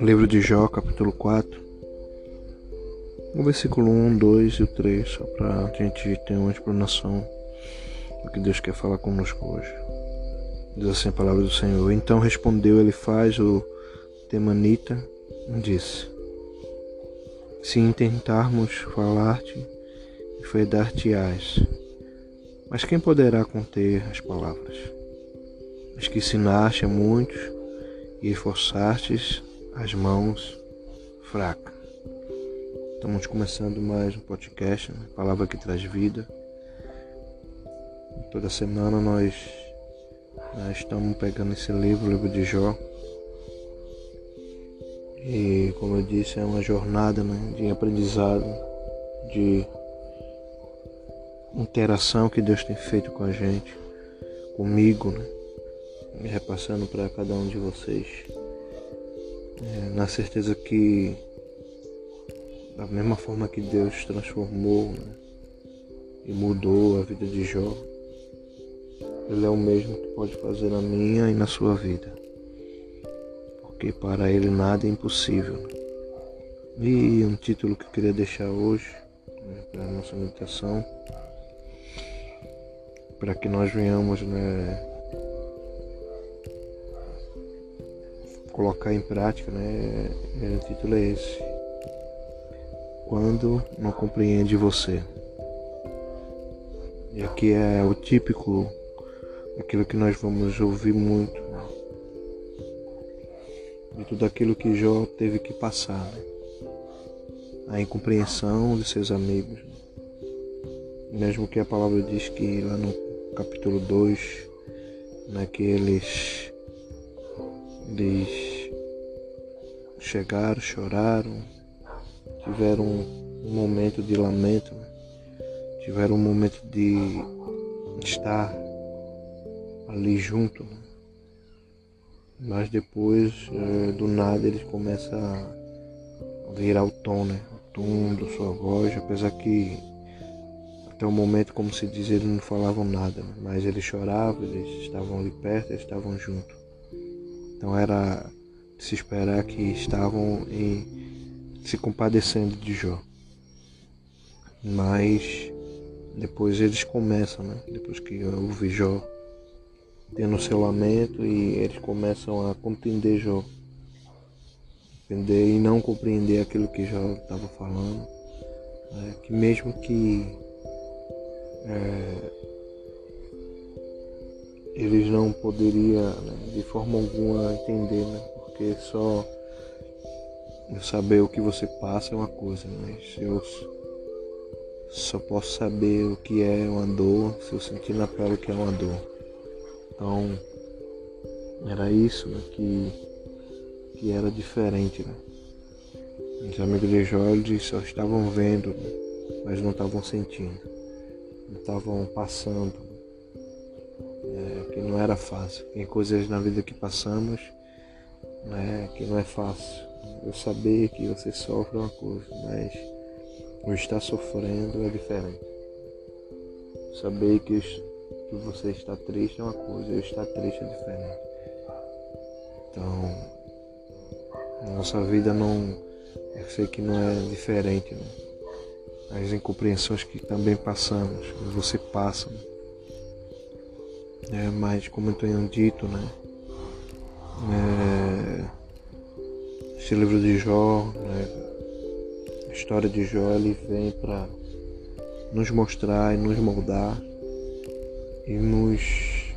Livro de Jó, capítulo 4. O versículo 1, 2 e o 3, só para a gente ter uma explanação do que Deus quer falar conosco hoje. Diz assim a palavra do Senhor. Então respondeu ele faz o Temanita e disse: Se intentarmos falar-te, enfedar-te-ás, mas quem poderá conter as palavras? Mas que ensinaste a muitos e esforçastes as mãos fracas. Estamos começando mais um podcast, né? Palavra que traz vida. Toda semana nós, nós estamos pegando esse livro, o livro de Jó. E como eu disse, é uma jornada né, de aprendizado, de interação que Deus tem feito com a gente, comigo, né? Repassando para cada um de vocês é, na certeza que da mesma forma que Deus transformou né, e mudou a vida de Jó, Ele é o mesmo que pode fazer na minha e na sua vida. Porque para Ele nada é impossível. E um título que eu queria deixar hoje né, para a nossa meditação, para que nós venhamos né, colocar em prática, né? É, o título é esse. Quando não compreende você. E aqui é o típico, aquilo que nós vamos ouvir muito. Né? De tudo aquilo que Jó teve que passar. Né? A incompreensão de seus amigos. Mesmo que a palavra diz que lá no capítulo 2, né, que eles eles chegaram, choraram, tiveram um momento de lamento, né? tiveram um momento de estar ali junto. Né? Mas depois, é, do nada, eles começam a virar o tom, né? O tom da sua voz, apesar que até o momento, como se diz, eles não falavam nada, né? mas eles choravam, eles estavam ali perto, eles estavam juntos. Então era de se esperar que estavam em, se compadecendo de Jó. Mas depois eles começam, né? Depois que ouve Jó tendo seu lamento e eles começam a compreender Jó. Entender e não compreender aquilo que Jó estava falando. Né? Que mesmo que é, eles não poderiam né, de forma alguma entender, né? Porque só saber o que você passa é uma coisa, mas eu só posso saber o que é uma dor se eu sentir na pele o que é uma dor. Então era isso né, que, que era diferente. Né? Os amigos de Jorge só estavam vendo, né, mas não estavam sentindo, não estavam passando é, que não era fácil. Tem coisas na vida que passamos né, que não é fácil. Eu saber que você sofre é uma coisa, mas o estar sofrendo é diferente. Saber que, que você está triste é uma coisa, eu estar triste é diferente. Então, nossa vida não. Eu sei que não é diferente, né? As incompreensões que também passamos, você passa. Né? É, mas como eu tenho dito, né? É, esse livro de Jó, né, a história de Jó, ele vem para nos mostrar e nos moldar e nos,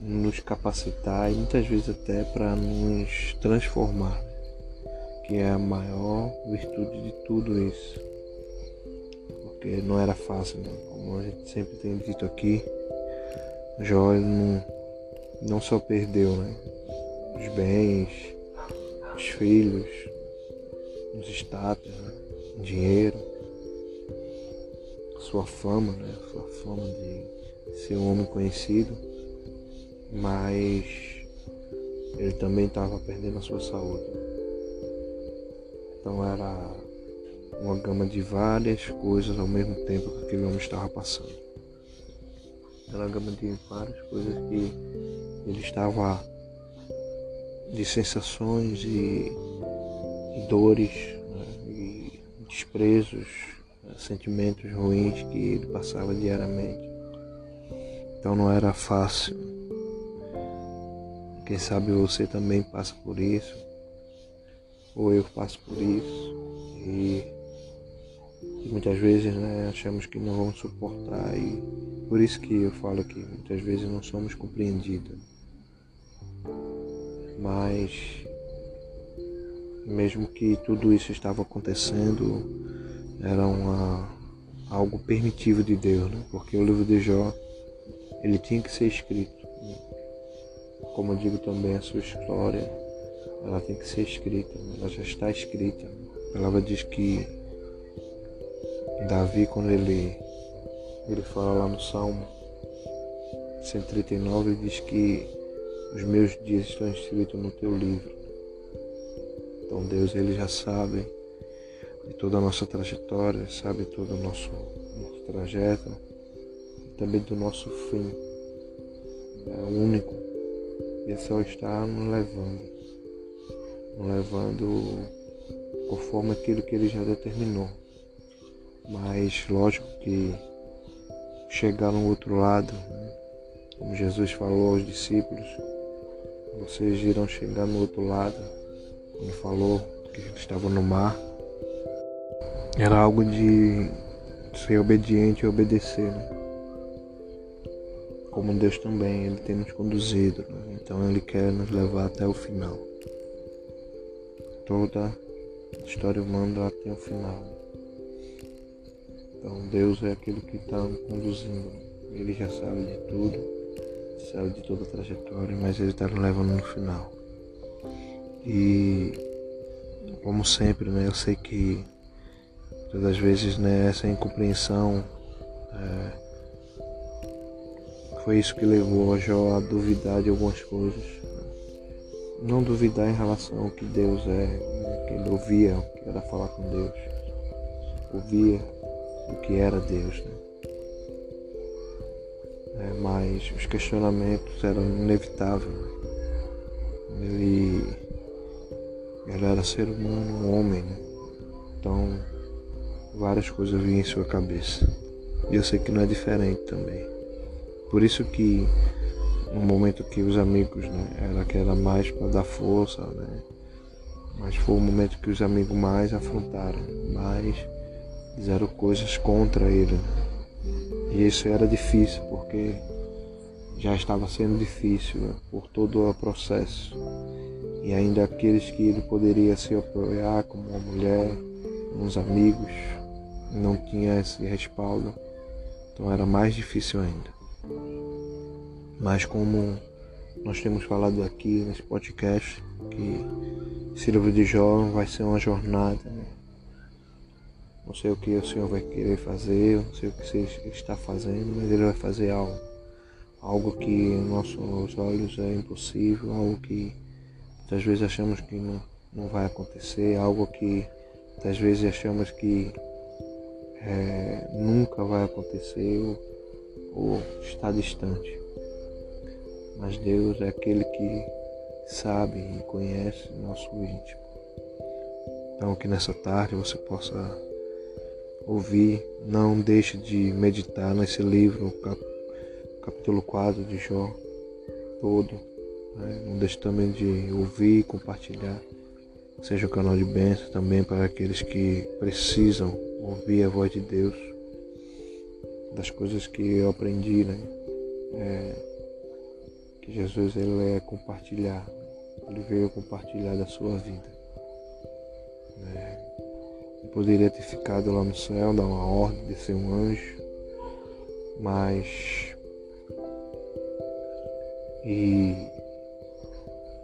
nos capacitar e muitas vezes até para nos transformar, que é a maior virtude de tudo isso. Porque não era fácil, né? como a gente sempre tem dito aqui, Jó não, não só perdeu né, os bens, os filhos, os status, né, dinheiro, sua fama, né, sua fama de ser um homem conhecido, mas ele também estava perdendo a sua saúde. Então era uma gama de várias coisas ao mesmo tempo que aquele homem estava passando gama de várias coisas que ele estava de sensações e, e dores né, e desprezos, né, sentimentos ruins que ele passava diariamente. Então não era fácil. Quem sabe você também passa por isso, ou eu passo por isso, e, e muitas vezes né, achamos que não vamos suportar, e por isso que eu falo que muitas vezes não somos compreendidos. Mas mesmo que tudo isso estava acontecendo, era uma, algo permitivo de Deus, né? porque o livro de Jó ele tinha que ser escrito. Como eu digo também, a sua história ela tem que ser escrita, né? ela já está escrita. A palavra diz que Davi, quando ele, ele fala lá no Salmo 139, ele diz que os meus dias estão escritos no teu livro. Então Deus ele já sabe de toda a nossa trajetória, sabe todo o nosso, nosso trajeto, e também do nosso fim. É único. E só está nos levando. Nos levando conforme aquilo que ele já determinou. Mas lógico que chegar no outro lado, né? como Jesus falou aos discípulos, vocês irão chegar no outro lado. Ele falou que estava no mar. Era algo de ser obediente e obedecer. Né? Como Deus também, Ele tem nos conduzido. Né? Então Ele quer nos levar até o final. Toda história humana até o final. Então Deus é aquele que está conduzindo. Ele já sabe de tudo sabe de toda a trajetória, mas ele está nos levando no final. E como sempre, né, eu sei que todas as vezes né, essa incompreensão é, foi isso que levou a Jó a duvidar de algumas coisas. Não duvidar em relação ao que Deus é, né, que ele ouvia, que era falar com Deus, ouvia o que era Deus. Né? é, mas os questionamentos eram inevitáveis. Ele, ele era ser humano, um homem, né? então várias coisas vinham em sua cabeça. E eu sei que não é diferente também. Por isso que no momento que os amigos, né, era que era mais para dar força, né? Mas foi o momento que os amigos mais afrontaram, mais fizeram coisas contra ele. E isso era difícil, porque já estava sendo difícil né, por todo o processo. E ainda aqueles que ele poderia se apoiar, como uma mulher, uns amigos, não tinha esse respaldo. Então era mais difícil ainda. Mas como nós temos falado aqui nesse podcast, que livro de Jó vai ser uma jornada, né? Não sei o que o Senhor vai querer fazer, não sei o que você está fazendo, mas Ele vai fazer algo. Algo que em nossos olhos é impossível, algo que muitas vezes achamos que não, não vai acontecer, algo que muitas vezes achamos que é, nunca vai acontecer ou, ou está distante. Mas Deus é aquele que sabe e conhece nosso íntimo. Então que nessa tarde você possa ouvir, não deixe de meditar nesse livro, capítulo 4 de Jó, todo. Né? Não deixe também de ouvir e compartilhar. Seja o canal de bênção também para aqueles que precisam ouvir a voz de Deus. Das coisas que eu aprendi, né? É, que Jesus ele é compartilhar. Ele veio compartilhar da sua vida. É, poderia ter ficado lá no céu, dar uma ordem de ser um anjo, mas e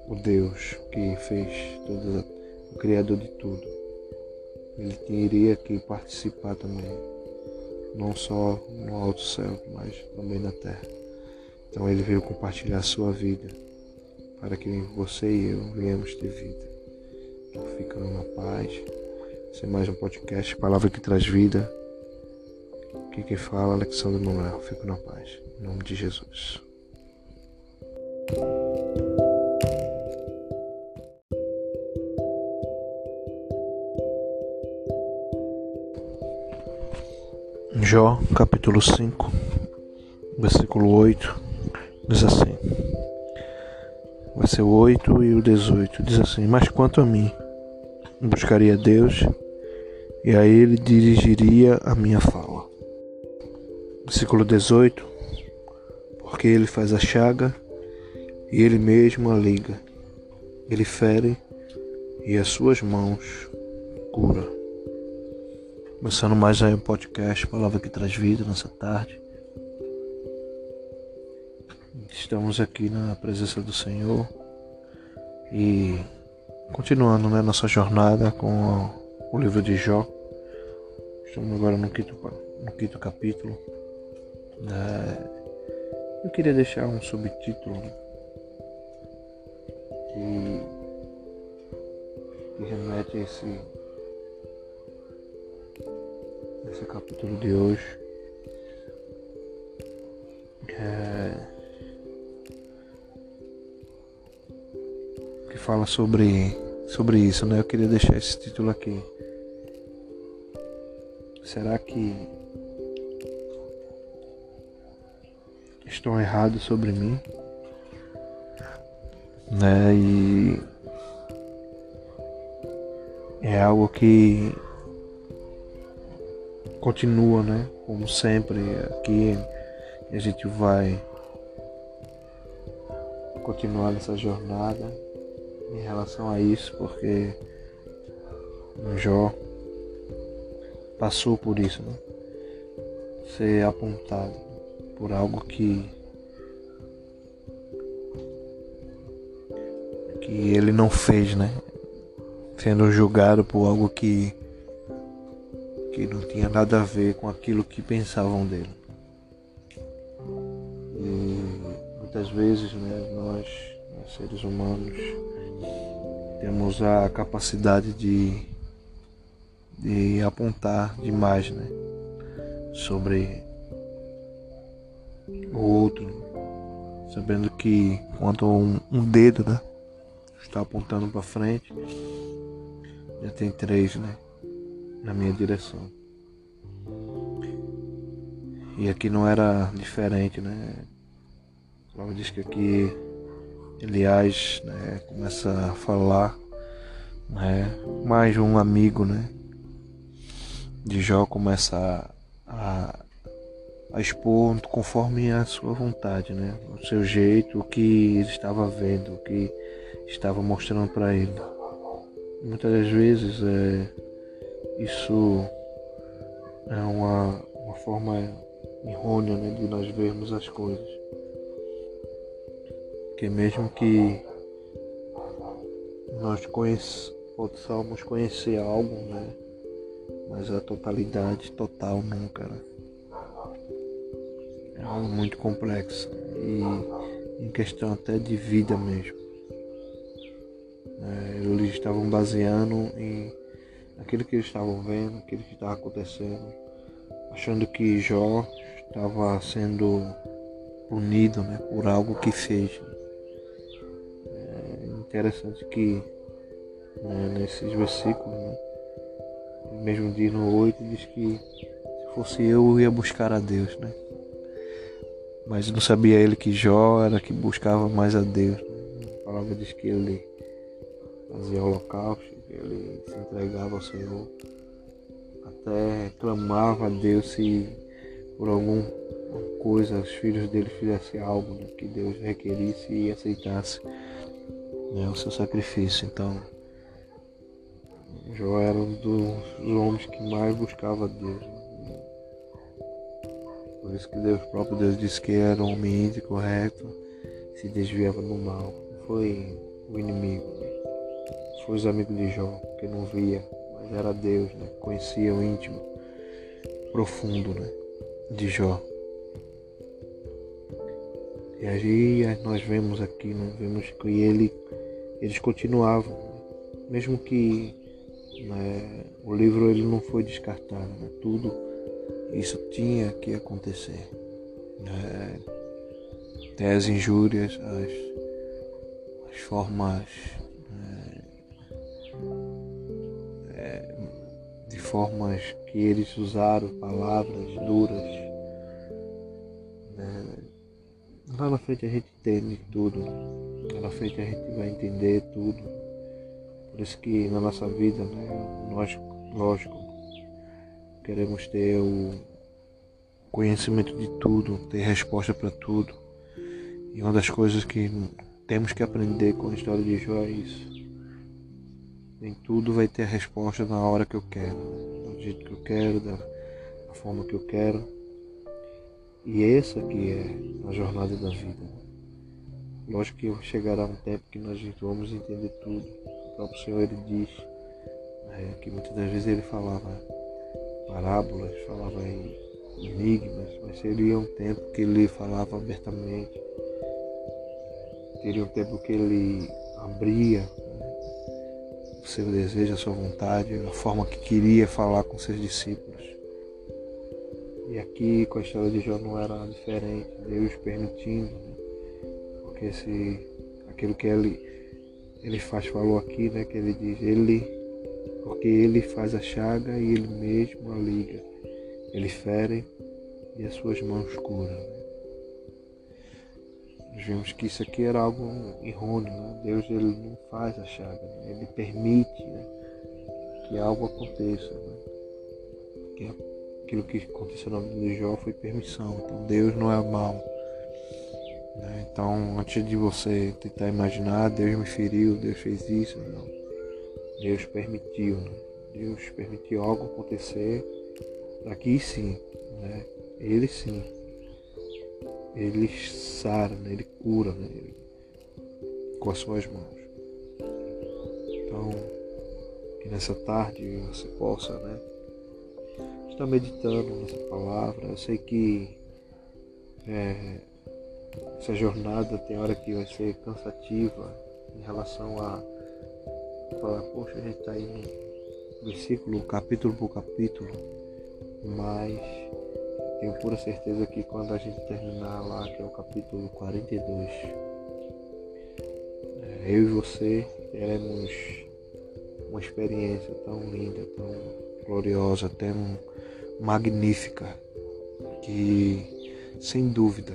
o Deus que fez tudo, o Criador de tudo, ele teria que participar também, não só no alto céu, mas também na terra. Então ele veio compartilhar a sua vida para que você e eu venhamos ter vida. Então fica na paz. Esse é mais um podcast, Palavra que Traz Vida. Aqui quem fala, é Alexandre Manuel. Fico na paz. Em nome de Jesus. Jó capítulo 5, versículo 8, diz assim: vai ser o 8 e o 18, diz assim: Mas quanto a mim, buscaria Deus e a Ele dirigiria a minha fala. Versículo 18: Porque Ele faz a chaga e Ele mesmo a liga, Ele fere e as suas mãos cura. Começando mais aí um podcast, palavra que traz vida nessa tarde. Estamos aqui na presença do Senhor e continuando né, nossa jornada com o livro de Jó. Estamos agora no quinto, no quinto capítulo. É, eu queria deixar um subtítulo que, que remete a esse esse capítulo de hoje. É, que fala sobre, sobre isso, né? Eu queria deixar esse título aqui. Será que estão errados sobre mim? Né? E é algo que continua, né? Como sempre, aqui a gente vai continuar nessa jornada em relação a isso, porque Jó passou por isso, né? Ser apontado por algo que que ele não fez, né? Sendo julgado por algo que que não tinha nada a ver com aquilo que pensavam dele. E muitas vezes né, nós, nós seres humanos, temos a capacidade de, de apontar demais né, sobre o outro, sabendo que quando um, um dedo né, está apontando para frente, já tem três, né? na minha direção. E aqui não era diferente, né? Logo diz que aqui Elias né, começa a falar, né? Mais um amigo, né? De Jó começa a, a expor conforme a sua vontade, né? O seu jeito, o que ele estava vendo, o que estava mostrando para ele. Muitas das vezes é, isso é uma, uma forma errônea né, de nós vermos as coisas. Que mesmo que nós possamos conhecer algo, né? Mas a totalidade total nunca. Né? É algo muito complexo e em questão até de vida mesmo. É, eles estavam baseando em aquilo que eles estavam vendo, aquilo que estava acontecendo, achando que Jó estava sendo punido né, por algo que fez. É interessante que né, nesses versículos, né, mesmo diz no 8, diz que se fosse eu, eu ia buscar a Deus. Né? Mas não sabia ele que Jó era que buscava mais a Deus. Né? A palavra diz que ele fazia holocausto, ele se entregava ao Senhor, até clamava a Deus se por alguma coisa os filhos dele fizessem algo né, que Deus requerisse e aceitasse né, o seu sacrifício. Então, Jó era um dos homens que mais buscava Deus. Por isso que Deus, próprio Deus disse que era um homem íntegro, correto, se desviava do mal. Não foi o inimigo. Foi os amigos de Jó, que não via, mas era Deus, né? Conhecia o íntimo, profundo, né? De Jó. E aí nós vemos aqui, né? vemos que ele, eles continuavam, né? mesmo que né, o livro ele não foi descartado, né? tudo isso tinha que acontecer. Né? Até as injúrias, as, as formas formas que eles usaram, palavras duras. Né? Lá na frente a gente entende tudo. Lá na frente a gente vai entender tudo. Por isso que na nossa vida, né, nós, lógico, queremos ter o conhecimento de tudo, ter resposta para tudo. E uma das coisas que temos que aprender com a história de Jó é isso. Nem tudo vai ter a resposta na hora que eu quero, do jeito que eu quero, da, da forma que eu quero. E essa que é a jornada da vida. Lógico que chegará um tempo que nós vamos entender tudo. Próprio Senhor ele diz né, que muitas das vezes ele falava parábolas, falava em enigmas, mas seria um tempo que ele falava abertamente. Teria um tempo que ele abria o seu desejo, a sua vontade, a forma que queria falar com seus discípulos. E aqui com a história de Jó não era diferente, Deus permitindo, né? porque se aquilo que ele, ele faz falou aqui, né, que ele diz, ele, porque ele faz a chaga e ele mesmo a liga, ele fere e as suas mãos curam. Nós vimos que isso aqui era algo errôneo. Né? Deus ele não faz a chaga, né? ele permite né? que algo aconteça. Né? Que aquilo que aconteceu na vida de Jó foi permissão. Então Deus não é mal. Né? Então, antes de você tentar imaginar, Deus me feriu, Deus fez isso, não. Deus permitiu, né? Deus permitiu algo acontecer aqui sim, né? Ele sim ele sara, né? ele cura né? ele, com as suas mãos. Então, que nessa tarde você possa né, estar meditando nessa palavra. Eu sei que é, essa jornada tem hora que vai ser cansativa em relação a falar, poxa, a gente está indo versículo, capítulo por capítulo, mas tenho pura certeza que quando a gente terminar lá, que é o capítulo 42, é, eu e você teremos uma experiência tão linda, tão gloriosa, tão magnífica, que sem dúvida,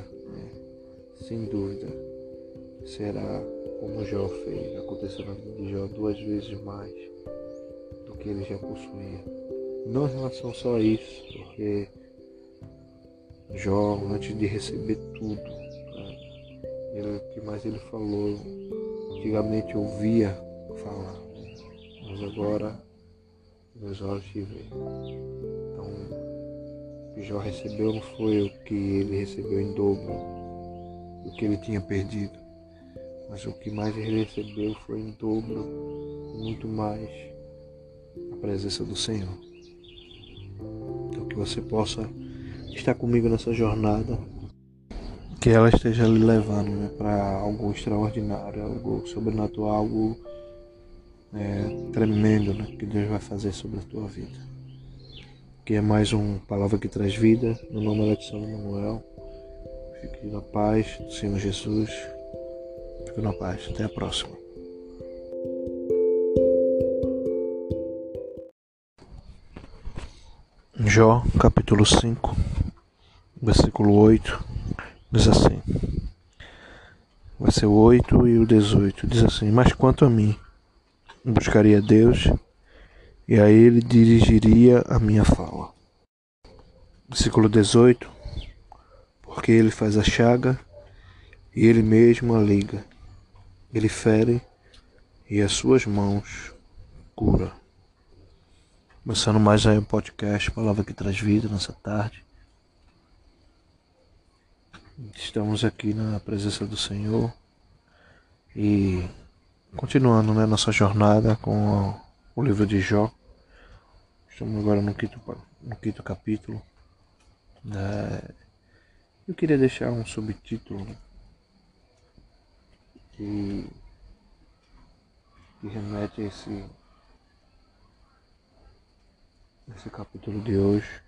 sem dúvida, será como Jó fez, aconteceu na vida de Jó duas vezes mais do que ele já possuía. Não em relação só a isso, porque Jó, antes de receber tudo, né? o que mais ele falou, antigamente ouvia falar, mas agora meus olhos te veem. Então, o que Jó recebeu não foi o que ele recebeu em dobro, o que ele tinha perdido, mas o que mais ele recebeu foi em dobro, muito mais a presença do Senhor. Então, que você possa está comigo nessa jornada, que ela esteja lhe levando né, para algo extraordinário, algo sobrenatural, algo é, tremendo né, que Deus vai fazer sobre a tua vida. Que é mais uma palavra que traz vida, no nome de São Manuel. Fique na paz do Senhor Jesus. Fique na paz. Até a próxima. Jó, capítulo 5 versículo 8, diz assim. Vai ser o 8 e o 18. Diz assim: Mas quanto a mim, buscaria Deus e a Ele dirigiria a minha fala. Versículo 18: Porque Ele faz a chaga e Ele mesmo a liga. Ele fere e as suas mãos cura. Começando mais aí um podcast, palavra que traz vida nessa tarde. Estamos aqui na presença do Senhor e continuando né, nossa jornada com o livro de Jó. Estamos agora no quinto, no quinto capítulo. Né? Eu queria deixar um subtítulo que, que remete a esse, esse capítulo de hoje.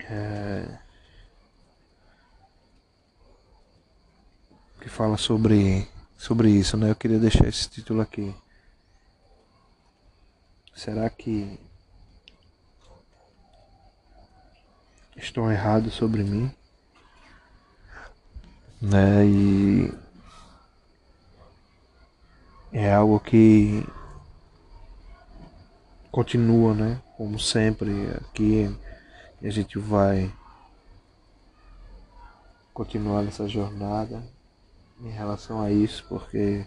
É, que fala sobre, sobre isso, né? Eu queria deixar esse título aqui. será que estão errados sobre mim? Né? E é algo que continua, né? Como sempre, aqui a gente vai continuar nessa jornada em relação a isso, porque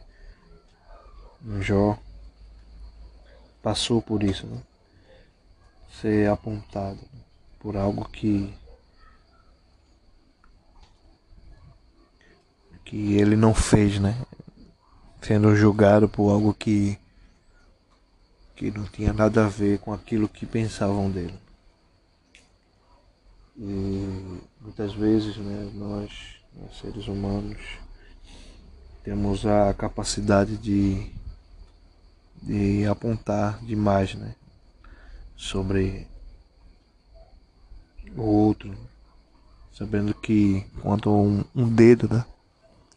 Jó passou por isso, né? Ser apontado por algo que que ele não fez, né? Sendo julgado por algo que que não tinha nada a ver com aquilo que pensavam dele. E muitas vezes, né, nós, nós seres humanos, temos a capacidade de, de apontar demais, né, sobre o outro, sabendo que quando um, um dedo, né,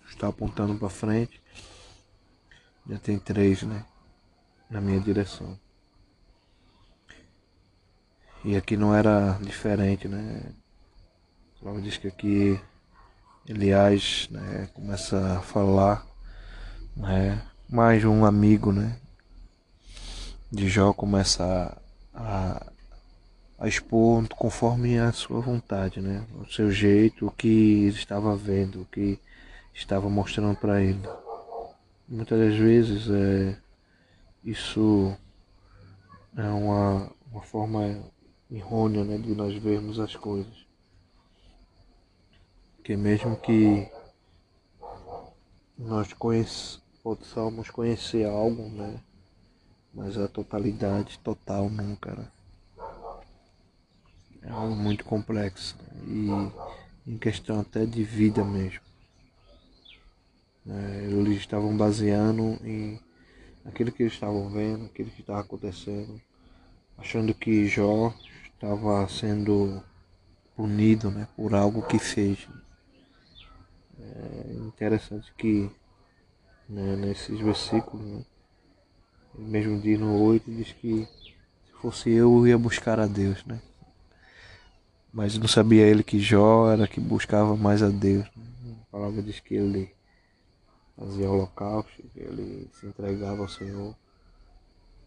está apontando para frente, já tem três, né, na minha direção. E aqui não era diferente, né? Logo diz que aqui Elias né, começa a falar, né? Mais um amigo, né? De Jó começa a, a expor conforme a sua vontade, né? O seu jeito, o que ele estava vendo, o que estava mostrando para ele. Muitas das vezes é, isso é uma, uma forma errônea né, de nós vermos as coisas. Porque mesmo que nós conhece, possamos conhecer algo, né? Mas a totalidade total nunca. Né? É algo muito complexo e em questão até de vida mesmo. É, eles estavam baseando em aquilo que eles estavam vendo, aquilo que estava acontecendo, achando que Jó estava sendo punido né, por algo que fez. É interessante que né, nesses versículos, né, mesmo diz no 8, diz que se fosse eu, eu ia buscar a Deus. Né? Mas não sabia ele que Jó era que buscava mais a Deus. A palavra diz que ele fazia holocausto, ele se entregava ao Senhor,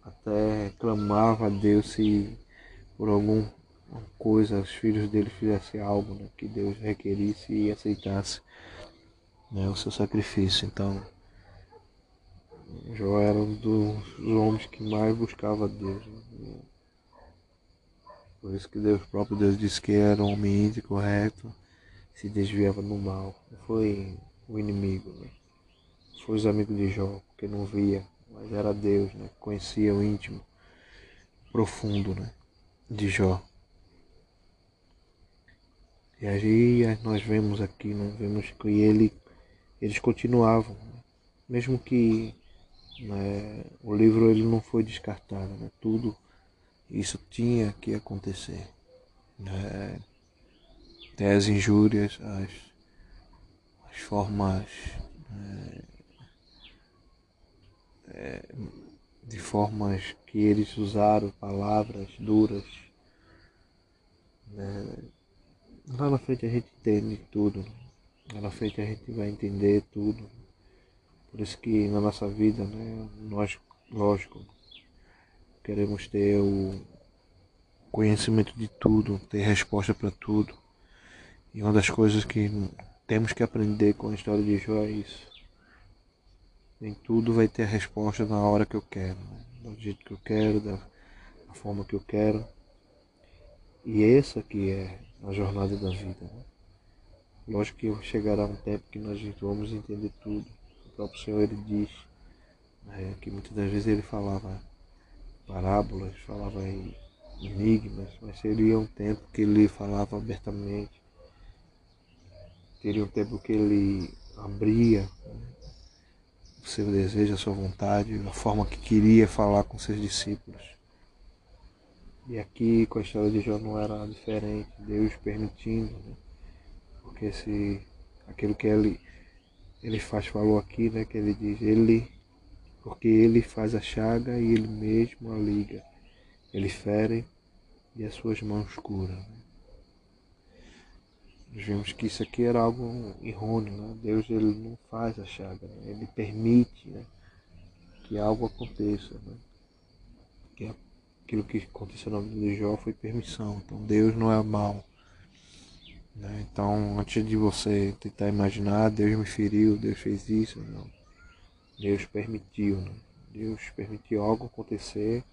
até clamava a Deus se por alguma coisa os filhos dele fizessem algo né, que Deus requerisse e aceitasse né, o seu sacrifício. Então, Jó era um dos homens que mais buscava Deus. Né? Por isso que Deus, próprio Deus disse que era um homem íntegro, correto, se desviava do mal. Não foi o inimigo, né? foi os amigos de Jó, que não via, mas era Deus, né? Conhecia o íntimo, profundo, né? De Jó. E aí nós vemos aqui, nós vemos que ele, eles continuavam, né? mesmo que né, o livro ele não foi descartado, né? tudo isso tinha que acontecer. Né? Até as injúrias, as, as formas né, é, de formas que eles usaram, palavras duras. Né? Lá na frente a gente entende tudo. Lá na frente a gente vai entender tudo. Por isso que na nossa vida, né, nós, lógico, queremos ter o conhecimento de tudo, ter resposta para tudo. E uma das coisas que temos que aprender com a história de Jó é isso. Nem tudo vai ter resposta na hora que eu quero, né? do jeito que eu quero, da, da forma que eu quero. E essa que é a jornada da vida. Né? Lógico que chegará um tempo que nós vamos entender tudo. O próprio Senhor ele diz né, que muitas das vezes ele falava parábolas, falava em enigmas, mas seria um tempo que ele falava abertamente. Teria um tempo que ele abria né, o seu desejo, a sua vontade, a forma que queria falar com seus discípulos. E aqui com a história de Jó não era diferente, Deus permitindo, né? porque se aquilo que ele, ele faz falou aqui, né, que ele diz, ele, porque ele faz a chaga e ele mesmo a liga. Ele fere e as suas mãos curam. Nós vimos que isso aqui era algo errôneo, né? Deus ele não faz a chaga, né? ele permite né? que algo aconteça. Né? Que aquilo que aconteceu na vida de Jó foi permissão. Então Deus não é mal. Né? Então, antes de você tentar imaginar, Deus me feriu, Deus fez isso, não. Deus permitiu, né? Deus permitiu algo acontecer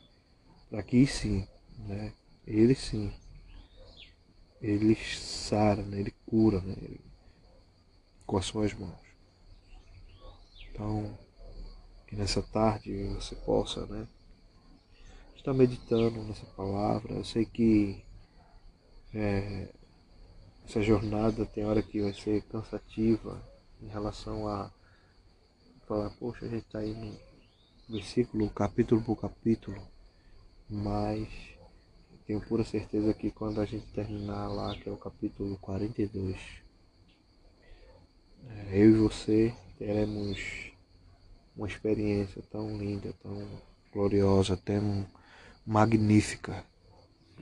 para que sim, né? Ele sim, ele sara, né? ele cura né? ele, com as suas mãos. Então, que nessa tarde você possa né? estar meditando nessa palavra. Eu sei que é, essa jornada tem hora que vai ser cansativa em relação a falar, poxa, a gente está indo versículo, capítulo por capítulo, mas tenho pura certeza que quando a gente terminar lá, que é o capítulo 42, é, eu e você teremos uma experiência tão linda, tão gloriosa, tão magnífica,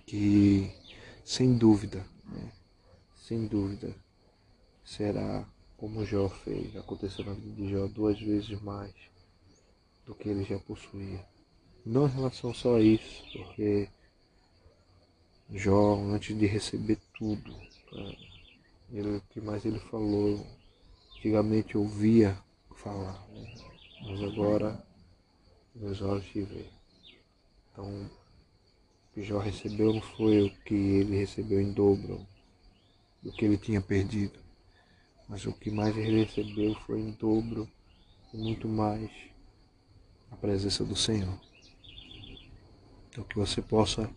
que sem dúvida, né, sem dúvida, será como Jó fez, aconteceu na vida de Jó duas vezes mais do que ele já possuía. Não em relação só a isso, porque Jó, antes de receber tudo, tá? ele, o que mais ele falou, antigamente ouvia falar, né? mas agora meus olhos te veem. Então, o que Jó recebeu não foi o que ele recebeu em dobro do que ele tinha perdido, mas o que mais ele recebeu foi em dobro e muito mais a presença do Senhor. Então, que você possa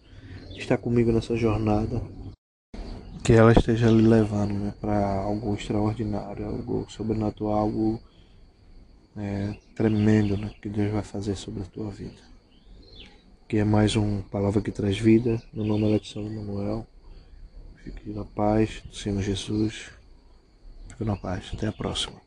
estar comigo nessa jornada, que ela esteja lhe levando né, para algo extraordinário, algo sobrenatural, algo é, tremendo né, que Deus vai fazer sobre a tua vida. Que é mais uma palavra que traz vida, no nome de São Manuel. Fique na paz do Senhor Jesus. Fique na paz. Até a próxima.